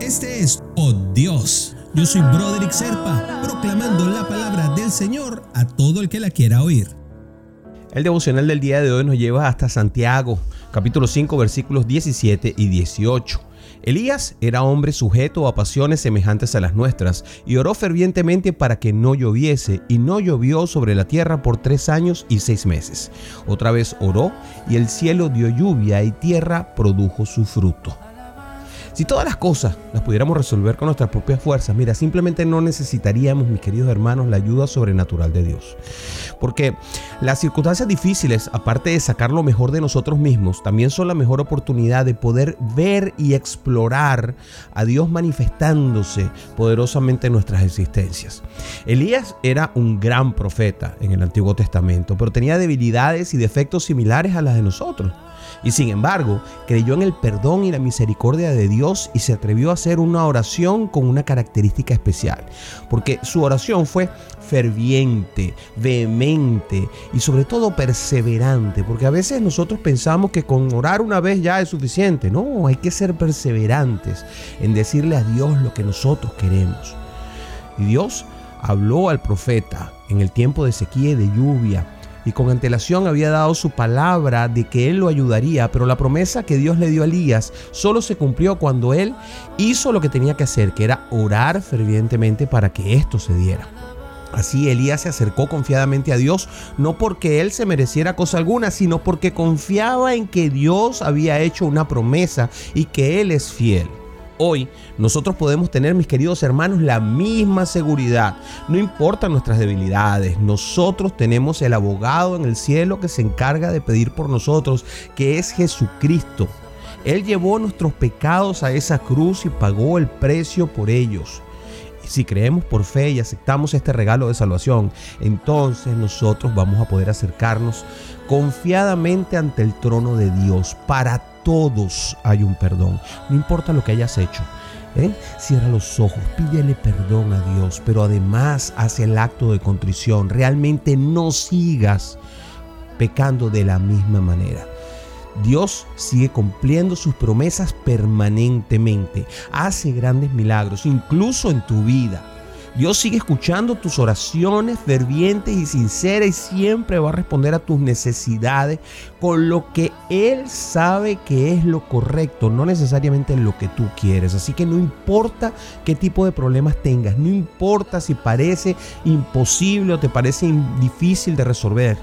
Este es Oh Dios. Yo soy Broderick Serpa, proclamando la palabra del Señor a todo el que la quiera oír. El devocional del día de hoy nos lleva hasta Santiago, capítulo 5, versículos 17 y 18. Elías era hombre sujeto a pasiones semejantes a las nuestras y oró fervientemente para que no lloviese y no llovió sobre la tierra por tres años y seis meses. Otra vez oró y el cielo dio lluvia y tierra produjo su fruto. Si todas las cosas las pudiéramos resolver con nuestras propias fuerzas, mira, simplemente no necesitaríamos, mis queridos hermanos, la ayuda sobrenatural de Dios. Porque las circunstancias difíciles, aparte de sacar lo mejor de nosotros mismos, también son la mejor oportunidad de poder ver y explorar a Dios manifestándose poderosamente en nuestras existencias. Elías era un gran profeta en el Antiguo Testamento, pero tenía debilidades y defectos similares a las de nosotros. Y sin embargo, creyó en el perdón y la misericordia de Dios y se atrevió a hacer una oración con una característica especial. Porque su oración fue ferviente, vehemente y sobre todo perseverante. Porque a veces nosotros pensamos que con orar una vez ya es suficiente. No, hay que ser perseverantes en decirle a Dios lo que nosotros queremos. Y Dios habló al profeta en el tiempo de sequía y de lluvia y con antelación había dado su palabra de que él lo ayudaría, pero la promesa que Dios le dio a Elías solo se cumplió cuando él hizo lo que tenía que hacer, que era orar fervientemente para que esto se diera. Así Elías se acercó confiadamente a Dios, no porque él se mereciera cosa alguna, sino porque confiaba en que Dios había hecho una promesa y que él es fiel. Hoy nosotros podemos tener, mis queridos hermanos, la misma seguridad. No importa nuestras debilidades, nosotros tenemos el abogado en el cielo que se encarga de pedir por nosotros, que es Jesucristo. Él llevó nuestros pecados a esa cruz y pagó el precio por ellos. Y si creemos por fe y aceptamos este regalo de salvación, entonces nosotros vamos a poder acercarnos confiadamente ante el trono de Dios para todos hay un perdón. No importa lo que hayas hecho. ¿eh? Cierra los ojos, pídele perdón a Dios, pero además hace el acto de contrición. Realmente no sigas pecando de la misma manera. Dios sigue cumpliendo sus promesas permanentemente. Hace grandes milagros, incluso en tu vida. Dios sigue escuchando tus oraciones fervientes y sinceras y siempre va a responder a tus necesidades con lo que Él sabe que es lo correcto, no necesariamente lo que tú quieres. Así que no importa qué tipo de problemas tengas, no importa si parece imposible o te parece difícil de resolver.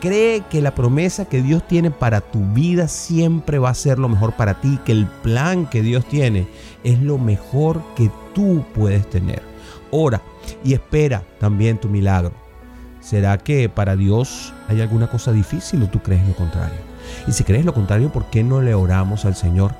Cree que la promesa que Dios tiene para tu vida siempre va a ser lo mejor para ti, que el plan que Dios tiene es lo mejor que tú puedes tener ora y espera también tu milagro. ¿Será que para Dios hay alguna cosa difícil o tú crees lo contrario? Y si crees lo contrario, ¿por qué no le oramos al Señor?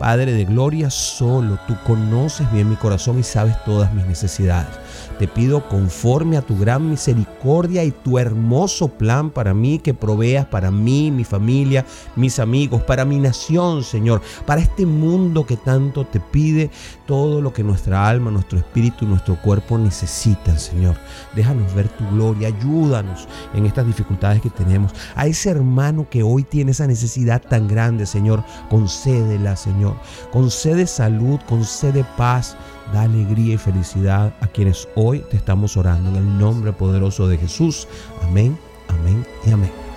Padre de gloria, solo tú conoces bien mi corazón y sabes todas mis necesidades. Te pido conforme a tu gran misericordia y tu hermoso plan para mí, que proveas para mí, mi familia, mis amigos, para mi nación, Señor, para este mundo que tanto te pide todo lo que nuestra alma, nuestro espíritu y nuestro cuerpo necesitan, Señor. Déjanos ver tu gloria, ayúdanos en estas dificultades que tenemos. A ese hermano que hoy tiene esa necesidad tan grande, Señor, concédela, Señor. Concede salud, concede paz da alegría y felicidad a quienes hoy te estamos orando en el nombre poderoso de Jesús. Amén, amén y amén.